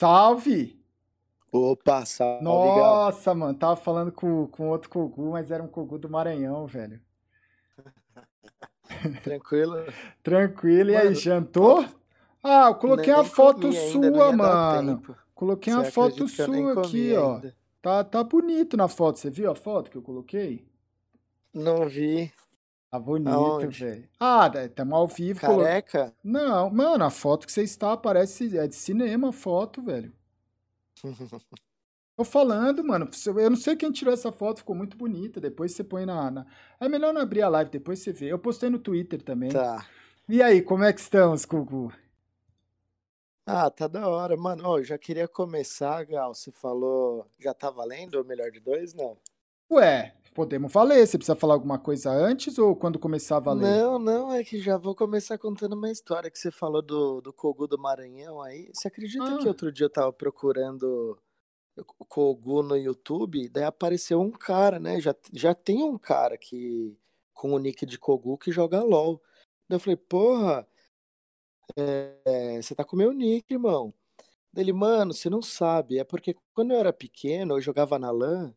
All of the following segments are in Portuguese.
Salve! Opa, salve. Nossa, mano, tava falando com, com outro Kogu, mas era um Kogu do Maranhão, velho. Tranquilo? Tranquilo, e aí, Mano, jantou? Ah, eu coloquei nem a foto sua, mano. Coloquei uma foto sua aqui, ó. ainda? Tá, tá bonito na foto. Você viu a foto que eu coloquei? Não vi. Tá bonito, velho. Ah, estamos ao vivo. colo- Careca? Não, mano, a foto que você está parece. É de cinema a foto, velho. Tô falando, mano. Eu não sei quem tirou essa foto, ficou muito bonita. Depois você põe na, na- É melhor não abrir a live, depois você vê. Eu postei no Twitter também. Tá. E aí, como é que estamos, Gugu? Ah, tá da hora. Mano, ó, eu já queria começar, Gal. Você falou. Já tá valendo o melhor de dois? Não. Ué, podemos valer. Você precisa falar alguma coisa antes ou quando começar a valer? Não, não, é que já vou começar contando uma história que você falou do, do Kogu do Maranhão aí. Você acredita que Ah. outro dia eu tava procurando o Kogu no YouTube, daí apareceu um cara, né? Já, já tem um cara que com o nick de Kogu que joga LOL. Daí eu falei, porra, é, você tá com o meu nick, irmão. Dele, mano, você não sabe, é porque quando eu era pequeno, eu jogava na LAN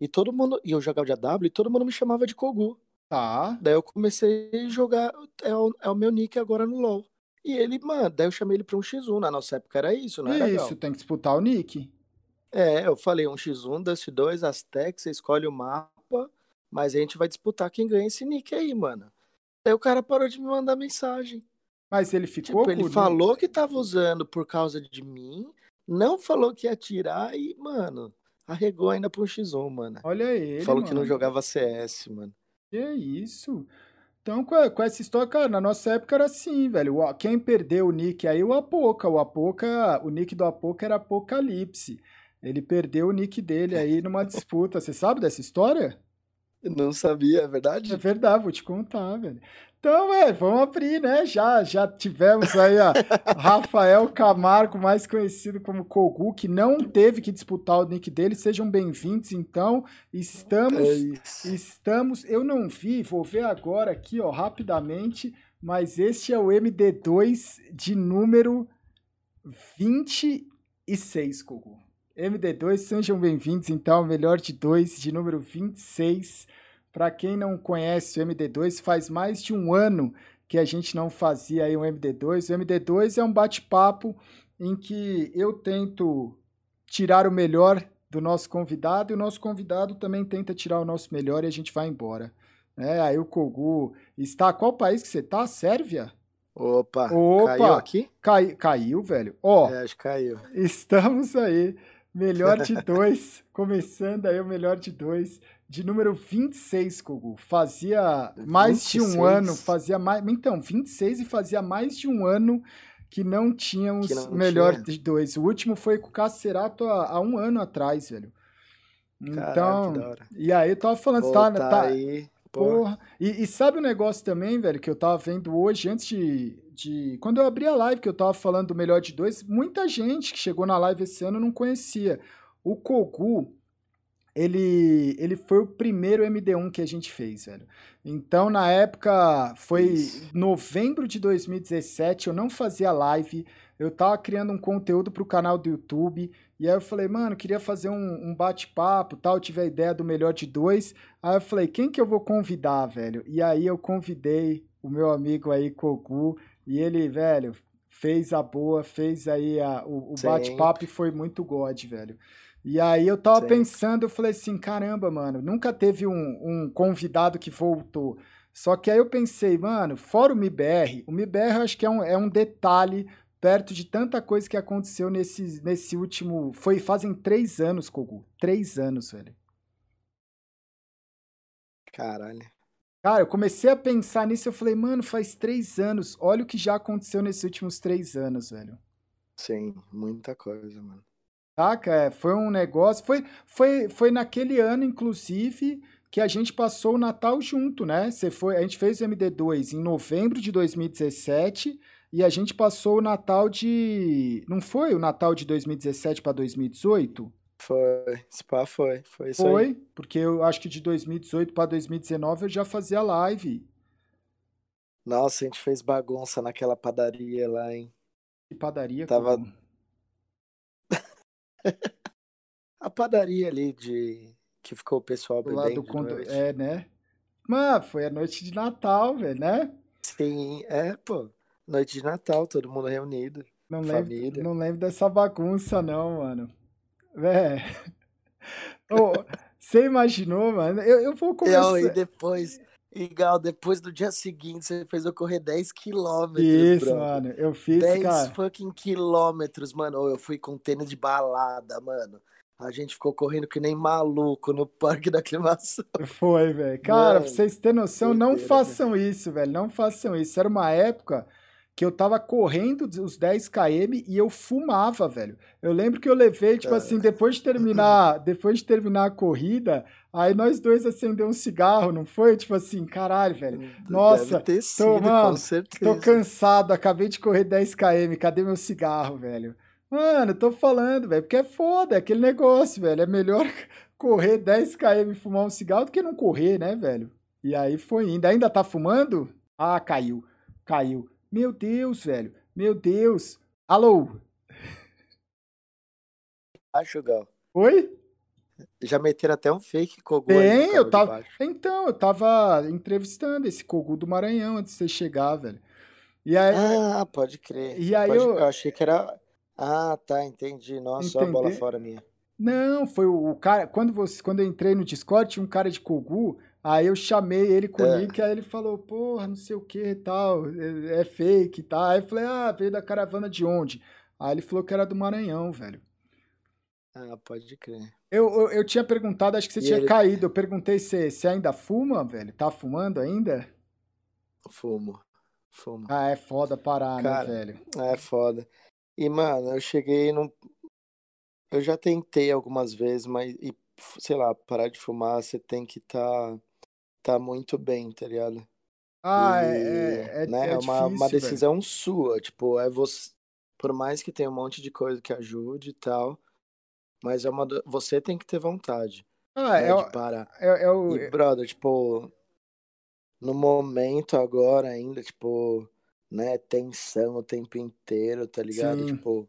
e todo mundo, e eu jogava de AW e todo mundo me chamava de Kogu. Tá. Daí eu comecei a jogar, é o, é o meu nick agora no LoL. E ele, mano, daí eu chamei ele pra um X1. Na nossa época era isso, não era Isso, Gal? tem que disputar o nick. É, eu falei um X1, Dust 2, Aztec, você escolhe o mapa, mas a gente vai disputar quem ganha esse nick aí, mano. Daí o cara parou de me mandar mensagem. Mas ele ficou Tipo, ele falou que tava usando por causa de mim, não falou que ia tirar e, mano, arregou ainda um X1, mano. Olha ele, Falou que não mano. jogava CS, mano. Que isso? Então, com, essa história, cara, na nossa época era assim, velho. Quem perdeu o nick aí, o Apoca. O Apoca, o nick do Apoca era Apocalipse. Ele perdeu o nick dele aí numa disputa. Você sabe dessa história? Não sabia, é É verdade? verdade, vou te contar, velho. Então, velho, vamos abrir, né? Já, já tivemos aí a Rafael Camargo, mais conhecido como Kogu, que não teve que disputar o nick dele. Sejam bem-vindos, então. É Estamos isso. Estamos, eu não vi, vou ver agora aqui, ó, rapidamente, mas este é o MD2 de número 26, Kogu. MD2, sejam bem-vindos, então, ao melhor de dois, de número 26. Para quem não conhece o MD2, faz mais de um ano que a gente não fazia aí um MD2. O MD2 é um bate-papo em que eu tento tirar o melhor do nosso convidado e o nosso convidado também tenta tirar o nosso melhor e a gente vai embora. É, aí o Kogu está. Qual país que você tá? Sérvia? Opa, Opa! caiu aqui? Cai, caiu, velho. Ó, É, acho que caiu. estamos aí. Melhor de dois. começando aí o melhor de dois. De número 26, Kogu. Fazia mais de um 26? ano. Fazia mais. Então, 26 e fazia mais de um ano que não tínhamos Que não melhor tinha. de dois. O último foi com o Cacerato há, há um ano atrás, velho. Caraca, Então, que da hora. e aí eu tava falando, você tá, Voltar tá- aí, pô. Porra. E, e sabe o negócio também, velho, que eu tava vendo hoje, antes de, de. Quando eu abri a live, que eu tava falando do melhor de dois, muita gente que chegou na live esse ano não conhecia. O Kogu, ele, ele foi o primeiro MD1 que a gente fez, velho. Então, na época, foi Isso. novembro de 2017, eu não fazia live, eu tava criando um conteúdo pro canal do YouTube, e aí eu falei, mano, queria fazer um, um bate-papo, tal, tive a ideia do melhor de dois, Aí eu falei, quem que eu vou convidar, velho? E aí eu convidei o meu amigo aí, Kogu, e ele, velho, fez a boa, fez aí a- o, o Sim. bate-papo e foi muito God, velho. E aí eu tava Sempre. pensando, eu falei assim, caramba, mano, nunca teve um, um convidado que voltou. Só que aí eu pensei, mano, fora o MIBR, o MIBR eu acho que é um, é um detalhe perto de tanta coisa que aconteceu nesse, nesse último. Foi fazem três anos, Kogu. Três anos, velho. Caralho. Cara, eu comecei a pensar nisso, eu falei, mano, faz três anos. Olha o que já aconteceu nesses últimos três anos, velho. Sim, muita coisa, mano. Saca? É, foi um negócio. Foi, foi, foi naquele ano, inclusive, que a gente passou o Natal junto, né? Você foi, a gente fez o MD2 em novembro de 2017 e a gente passou o Natal de. Não foi o Natal de 2017 para 2018? Foi, Spa foi, foi isso aí. Foi, porque eu acho que de 2018 para 2019 eu já fazia live. Nossa, a gente fez bagunça naquela padaria lá, hein? Que padaria, Tava- a padaria ali de que ficou o pessoal Do lado do bebendo de condo... noite. É, né? Mano, foi a noite de Natal, velho, né? Sim, é, pô. Noite de Natal, todo mundo reunido. Não lembro, não lembro dessa bagunça, não, mano. Vé. Ô, Você imaginou, mano? Eu, eu vou Eu, e começar. depois, igual, depois do dia seguinte, você fez eu correr 10 quilômetros, Isso, brother. mano. Eu fiz, 10 cara. fucking quilômetros, mano. Eu fui com tênis de balada, mano. A gente ficou correndo que nem maluco no parque da aclimação. Foi, velho. Cara, pra Mano, vocês terem noção, não façam isso, velho. Não façam isso. Era uma época que eu tava correndo os 10 km e eu fumava, velho. Eu lembro que eu levei, tipo É. assim, depois de terminar, depois de terminar a corrida, aí nós dois acendemos um cigarro, não foi? Tipo assim, caralho, velho. Nossa, Deve ter sido, mano, com Tô cansado, acabei de correr 10 km, cadê meu cigarro, velho? Mano, tô falando, velho, porque é foda, é aquele negócio, velho. É melhor correr 10 km e fumar um cigarro do que não correr, né, velho? E aí foi indo. Ainda tá fumando? Ah, caiu. Caiu. Meu Deus, velho. Meu Deus. Alô? Acho, Gal. Oi? Já meteram até um fake Tem, carro eu tava. Então, eu tava entrevistando esse Kogu do Maranhão antes de você chegar, velho. E aí, Ah, pode crer. e aí Pode... eu. Eu achei que era. Ah, tá, entendi. Nossa, a bola fora minha. Não, foi o, o cara. Quando, você, quando eu entrei no Discord, tinha um cara de Kogu. Aí eu chamei ele com o É. nick, aí ele falou, porra, não sei o que e tal, é, é fake e tal. Aí eu falei, ah, veio da caravana de onde? Aí ele falou que era do Maranhão, velho. Ah, pode crer. Eu, eu, eu tinha perguntado, acho que você E tinha ele- caído. Eu perguntei se você ainda fuma, velho. Tá fumando ainda? Fumo. Fumo. Ah, é foda parar, Cara, né, velho? É foda. E, mano, eu cheguei num. Eu já tentei algumas vezes, mas, e, sei lá, parar de fumar, você tem que tá, tá muito bem, tá ligado? Ah, E, é, é, né, é, é uma, uma difícil, velho. decisão sua, tipo, é você, por mais que tenha um monte de coisa que ajude e tal, mas é uma, do- você tem que ter vontade, Ah, né, é, de parar. é, é o. E, brother, tipo, no momento agora ainda, tipo, né, tensão o tempo inteiro, tá ligado? Sim. Tipo,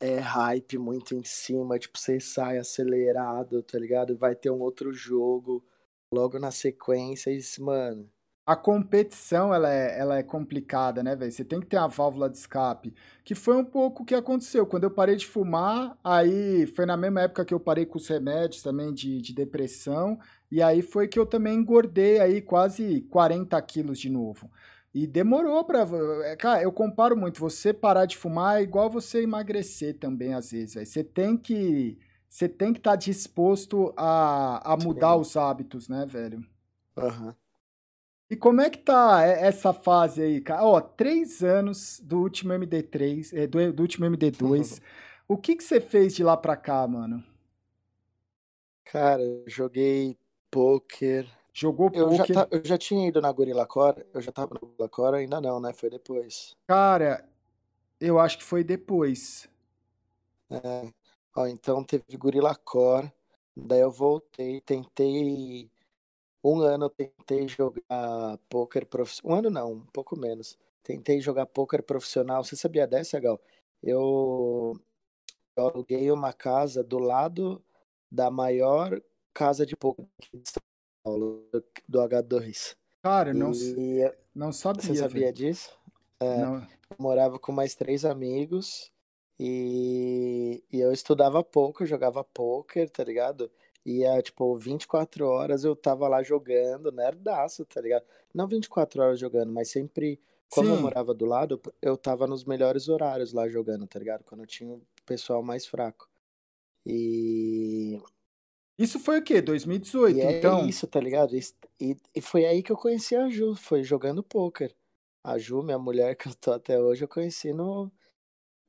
é hype muito em cima, tipo, você sai acelerado, tá ligado? Vai ter um outro jogo logo na sequência, e, isso, mano, A competição, ela é, ela é complicada, né, velho? Você tem que ter uma válvula de escape. Que foi um pouco o que aconteceu. Quando eu parei de fumar, aí foi na mesma época que eu parei com os remédios também de, de depressão. E aí foi que eu também engordei aí quase 40 quilos de novo. E demorou pra. é, Cara, eu comparo muito. Você parar de fumar é igual você emagrecer também, às vezes, velho. Você tem que. Você tem que estar disposto a, a mudar Sim. os hábitos, né, velho? aham. E como é que tá essa fase aí, cara? Ó, três anos do último MD3, eh, do, do último MD2. O que que você fez de lá pra cá, mano? Cara, joguei poker. Jogou Eu já, poker? ta- eu já tinha ido na Gorilla Core, eu já tava na Gorilla Core, ainda não, né? Foi depois. Cara, eu acho que foi depois. É. Ó, então teve Gorilla Core, daí eu voltei, tentei. Um ano eu tentei jogar poker profissional. Um ano não, um pouco menos. Tentei jogar poker profissional. Você sabia dessa, Gal? Eu, eu aluguei uma casa do lado da maior casa de poker de São Paulo, do, do H2. Cara, não, E não você sabia, sabia velho. disso? É, morava com mais três amigos e, e eu estudava poker, jogava poker, tá ligado? Ia, tipo, 24 horas eu tava lá jogando, nerdaço, tá ligado? Não 24 horas jogando, mas sempre, como eu Sim. morava do lado, eu tava nos melhores horários lá jogando, tá ligado? Quando tinha o pessoal mais fraco. E, Isso foi o quê? e 2018, é então? isso, tá ligado? E, e e foi aí que eu conheci a Ju, foi jogando poker. A Ju, minha mulher que eu tô até hoje, eu conheci no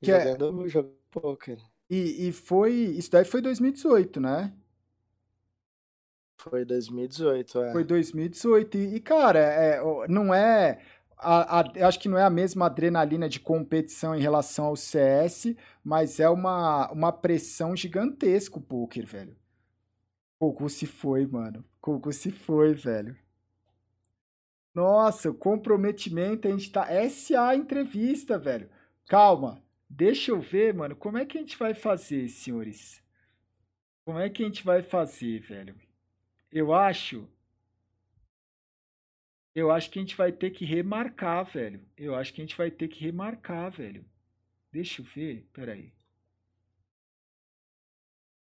Que é, jogando, jogando poker. e, e foi. Isso daí foi 2018, né? Foi 2018, Foi é. 2018. E, e, cara, é, não é. A, a- acho que não é a mesma adrenalina de competição em relação ao CS, mas é uma, uma pressão gigantesca o poker, velho. Kogu se foi, mano. Kogu se foi, velho. Nossa, o comprometimento, a gente tá. SA entrevista, velho. Calma, Deixa eu ver, mano, como é que a gente vai fazer, senhores? Como é que a gente vai fazer, velho? Eu acho. Eu acho que a gente vai ter que remarcar, velho. Eu acho que a gente vai ter que remarcar, velho. Deixa eu ver, peraí.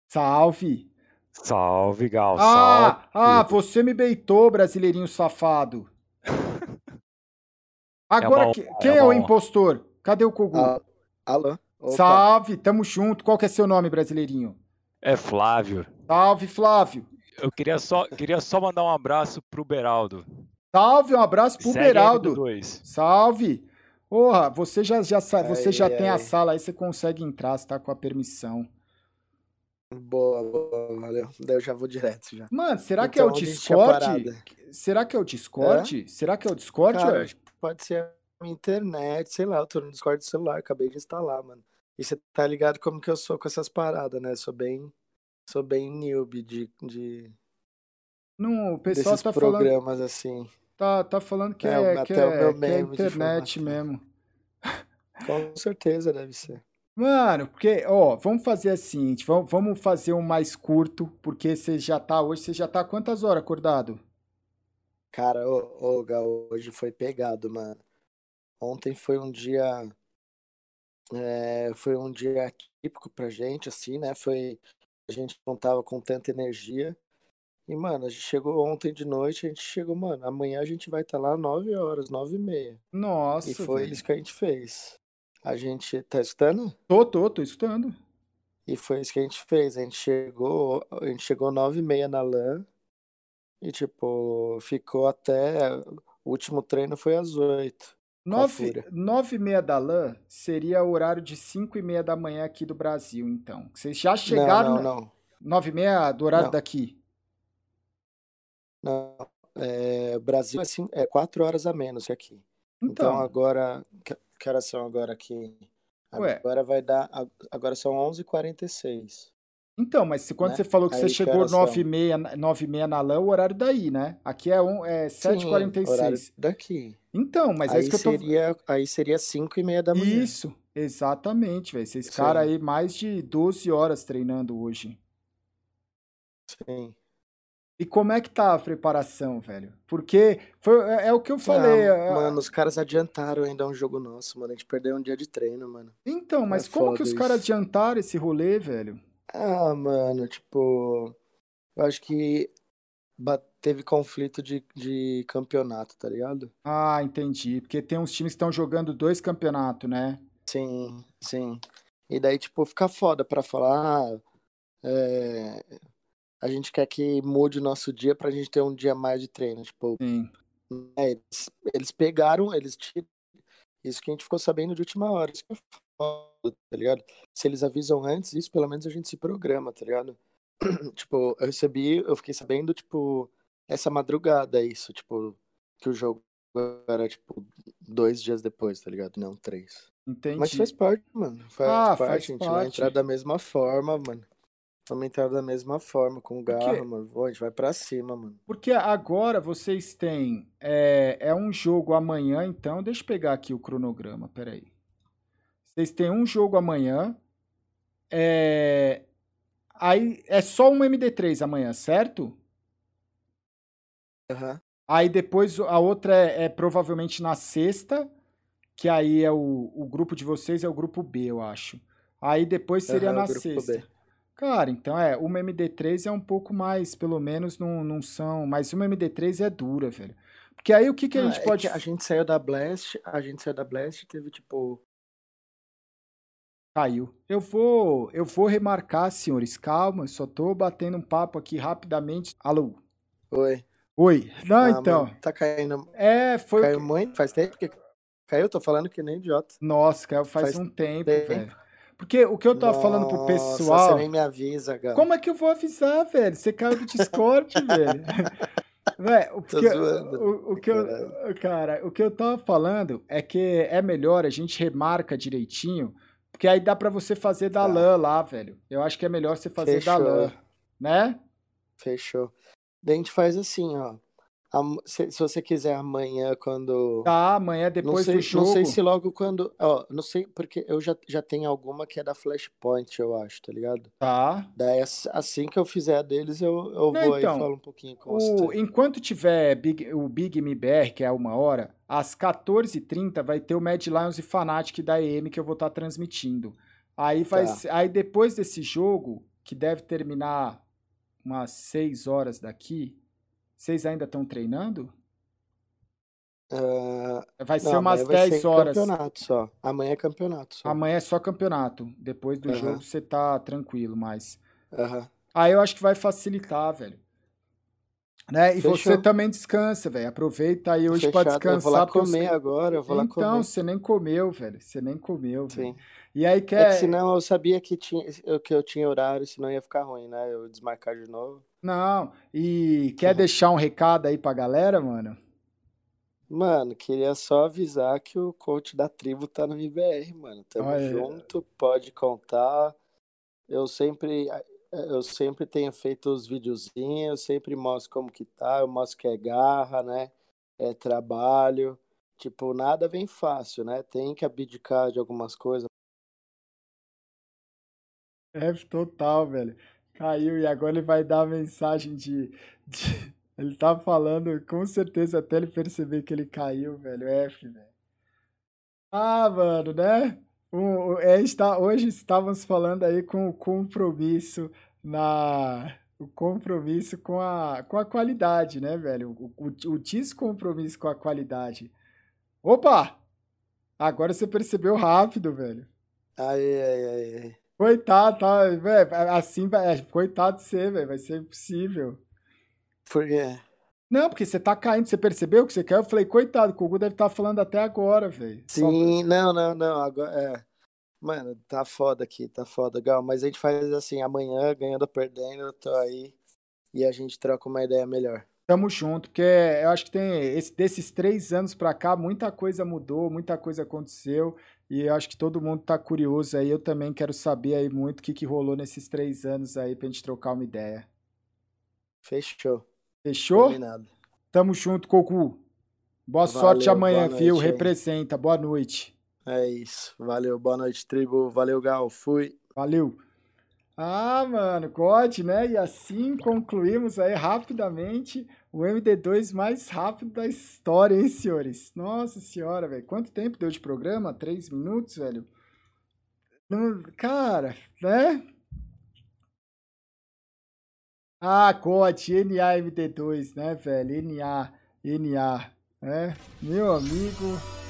Salve! Salve, Gal. Ah, salve. ah, você me beitou, brasileirinho safado. Agora, uma que- honra, quem é é o impostor? Cadê o Kogu? Ah, alô? Opa. Salve, tamo junto. Qual que é seu nome, brasileirinho? É Flávio. Salve, Flávio. Eu queria só, queria só mandar um abraço pro Beraldo. Salve, um abraço pro Segue Beraldo. MD2. Salve. Porra, você já, já, sa- você já Ai, tem a sala aí, você consegue entrar, você tá com a permissão. Boa, boa, valeu. Daí eu já vou direto já. Mano, será que é o Então, a gente tinha Discord? Será que é o Discord? Será que é o Discord? Cara, que pode ser internet, sei lá, eu tô no Discord do celular, acabei de instalar, mano. E você tá ligado como que eu sou com essas paradas, né? Sou bem, sou bem newbie de, de Não, o pessoal desses tá falando, programas assim. tá, tá falando que É, é, até que é, meu que é internet mesmo. Com certeza deve ser. Mano, porque, ó, vamos fazer assim, vamos, vamos fazer um mais curto, porque você já tá, hoje você já tá quantas horas acordado? Cara, ô, ô, Gal, hoje foi pegado, mano. Ontem foi um dia é, foi um dia típico pra gente, assim, né? Foi a gente não tava com tanta energia. E, mano, a gente chegou ontem de noite, a gente chegou, mano, amanhã a gente vai estar tá lá nove horas, nove e meia. Nossa. E foi velho. isso que a gente fez. A gente. Tá escutando? Tô, tô, tô escutando. E foi isso que a gente fez. A gente chegou, a gente chegou nove e meia na LAN. E, tipo, ficou até. O último treino foi às oito Nove, nove e meia da LAN seria o horário de cinco e meia da manhã aqui do Brasil, então. Vocês já chegaram Não, não, não. nove e meia do horário Não. daqui? Não. É, Brasil é, cin- é quatro horas a menos que aqui. Então, Então, agora. Que, que horas são agora aqui? Ué. Agora vai dar. Agora são 11h46. Então, mas se, quando né? você falou que Aí você chegou e e meia na LAN, o horário daí, né? Aqui é, um, é Sim, horário 7h46. daqui. Então, mas é aí, isso que eu tô... seria, aí seria 5 e meia da manhã. Isso, exatamente, velho. Vocês Sim. ficaram aí mais de 12 horas treinando hoje. Sim. E como é que tá a preparação, velho? Porque foi, é, é o que eu falei. Ah, é- mano, os caras adiantaram ainda um jogo nosso, mano. A gente perdeu um dia de treino, mano. Então, mas É como que os caras adiantaram esse rolê, velho? Ah, mano, tipo. Eu acho que teve conflito de, de campeonato, tá ligado? Ah, entendi. Porque tem uns times que estão jogando dois campeonatos, né? Sim, sim. E daí, tipo, fica foda pra falar. Ah, é, a gente quer que mude o nosso dia pra gente ter um dia mais de treino. Tipo, Sim. é, eles, eles pegaram, eles tiram. Isso que a gente ficou sabendo de última hora. Isso que é foda, tá ligado? Se eles avisam antes, isso pelo menos a gente se programa, tá ligado? Tipo, eu recebi, eu fiquei sabendo, tipo, essa madrugada isso, tipo, que o jogo era, tipo, dois dias depois, tá ligado? Não, três. Entendi. Mas faz parte, mano. Faz Ah, parte, faz a gente vai entrar da mesma forma, mano. Vamos entrar da mesma forma, com garra, mano. Pô, a gente vai pra cima, mano. Porque agora vocês têm. É, é um jogo amanhã, então. Deixa eu pegar aqui o cronograma, peraí. Vocês têm um jogo amanhã. É, aí é só um MD3 amanhã, certo? Aham. Aí depois a outra é, é provavelmente na sexta, que aí é o, o grupo de vocês é o grupo B, eu acho. Aí depois seria Aham, na sexta. B. Cara, então é, uma MD3 é um pouco mais, pelo menos não, não são, mas uma MD3 é dura, velho. Porque aí o que que a Ah, gente é pode que a gente saiu da Blast, a gente saiu da Blast teve, tipo, Caiu. Eu vou, eu vou remarcar, senhores. Calma, eu só tô batendo um papo aqui rapidamente. Alô. oi. Oi. Não, Ah, então. mano, tá caindo. É, foi Caiu muito? Faz tempo que caiu? Tô falando que nem idiota. Nossa, caiu faz, Faz um tempo, tempo. velho. Porque o que eu tava falando pro Nossa, pessoal. Você nem me avisa, Gal. Como é que eu vou avisar, velho? Você caiu do Discord, velho. Velho, o que, zoando. o, o que eu, cara, o que eu tava falando é que é melhor a gente remarca direitinho, porque aí dá pra você fazer da Tá. LAN lá, velho. Eu acho que é melhor você fazer da Fechou. LAN, né? Fechou. Daí a gente faz assim, ó. Se, se, você quiser amanhã, quando. Tá, amanhã depois sei, do jogo. Não sei se logo quando. Ó, não sei, porque eu já, já tenho alguma que é da Flashpoint, eu acho, tá ligado? Tá. Daí assim que eu fizer a deles, eu, eu não, vou então, aí e falo um pouquinho com o, você. Enquanto tiver Big, o Big MBR, que é uma hora, às 14h30 vai ter o Mad Lions e Fnatic da EM que eu vou estar tá transmitindo. Aí, vai, tá. aí depois desse jogo, que deve terminar umas 6 horas daqui, vocês ainda estão treinando? Uh, vai ser não, umas 10 ser horas. campeonato só. Amanhã é campeonato só. Amanhã é só campeonato. Depois do jogo você tá tranquilo, mas. Uhum. Aí eu acho que vai facilitar, velho. Né? E Fechou. você também descansa, velho. Aproveita aí hoje para descansar. Eu vou lá comer agora, eu vou então, lá comer. Então, você nem comeu, velho. Você nem comeu, Sim. velho. E aí quer. É que senão eu sabia que, tinha, que eu tinha horário, senão ia ficar ruim, né? Eu desmarcar de novo. Não, e quer deixar um recado aí pra galera, mano? Mano, queria só avisar que o coach da tribo tá no MBR, mano. Tamo Olha. junto, pode contar. Eu sempre eu sempre tenho feito os videozinhos, eu sempre mostro como que tá, eu mostro que é garra, né? É trabalho. Tipo, nada vem fácil, né? Tem que abdicar de algumas coisas. É total, velho caiu e agora ele vai dar a mensagem de, de, Ele tá falando, com certeza, até ele perceber que ele caiu, velho. F, velho. Ah, mano, né? O, é, está, hoje estávamos falando aí com o compromisso na. O compromisso com a, com a qualidade, né, velho? O, o, o descompromisso com a qualidade. Opa! Agora você percebeu rápido, velho. Ai, ai, ai. Coitado, tá, velho, assim, é, coitado de você, velho, vai ser impossível. Por quê? Não, porque você tá caindo, você percebeu que você caiu? Eu falei, coitado, o Gugu deve estar tá falando até agora, velho. Sim, Só... não, não, não, agora, é. Mano, tá foda aqui, tá foda, Gal, mas a gente faz assim, amanhã, ganhando ou perdendo, eu tô aí e a gente troca uma ideia melhor. Tamo junto, porque eu acho que tem esse, desses três anos pra cá, muita coisa mudou, muita coisa aconteceu. E eu acho que todo mundo tá curioso aí. Eu também quero saber aí muito o que, que rolou nesses três anos aí pra gente trocar uma ideia. Fechou. Fechou? Combinado. Tamo junto, Cocu. Boa Valeu, sorte amanhã, boa viu? Representa. Boa noite. É isso. Valeu. Boa noite, tribo. Valeu, Gal. Fui. Valeu. Ah, mano, God, né? E assim concluímos aí rapidamente o MD2 mais rápido da história, hein, senhores? Nossa senhora, velho. Quanto tempo deu de programa? Três minutos, velho? Cara, né? Ah, COT, NA MD2, né, velho? NA, NA, né? Meu amigo.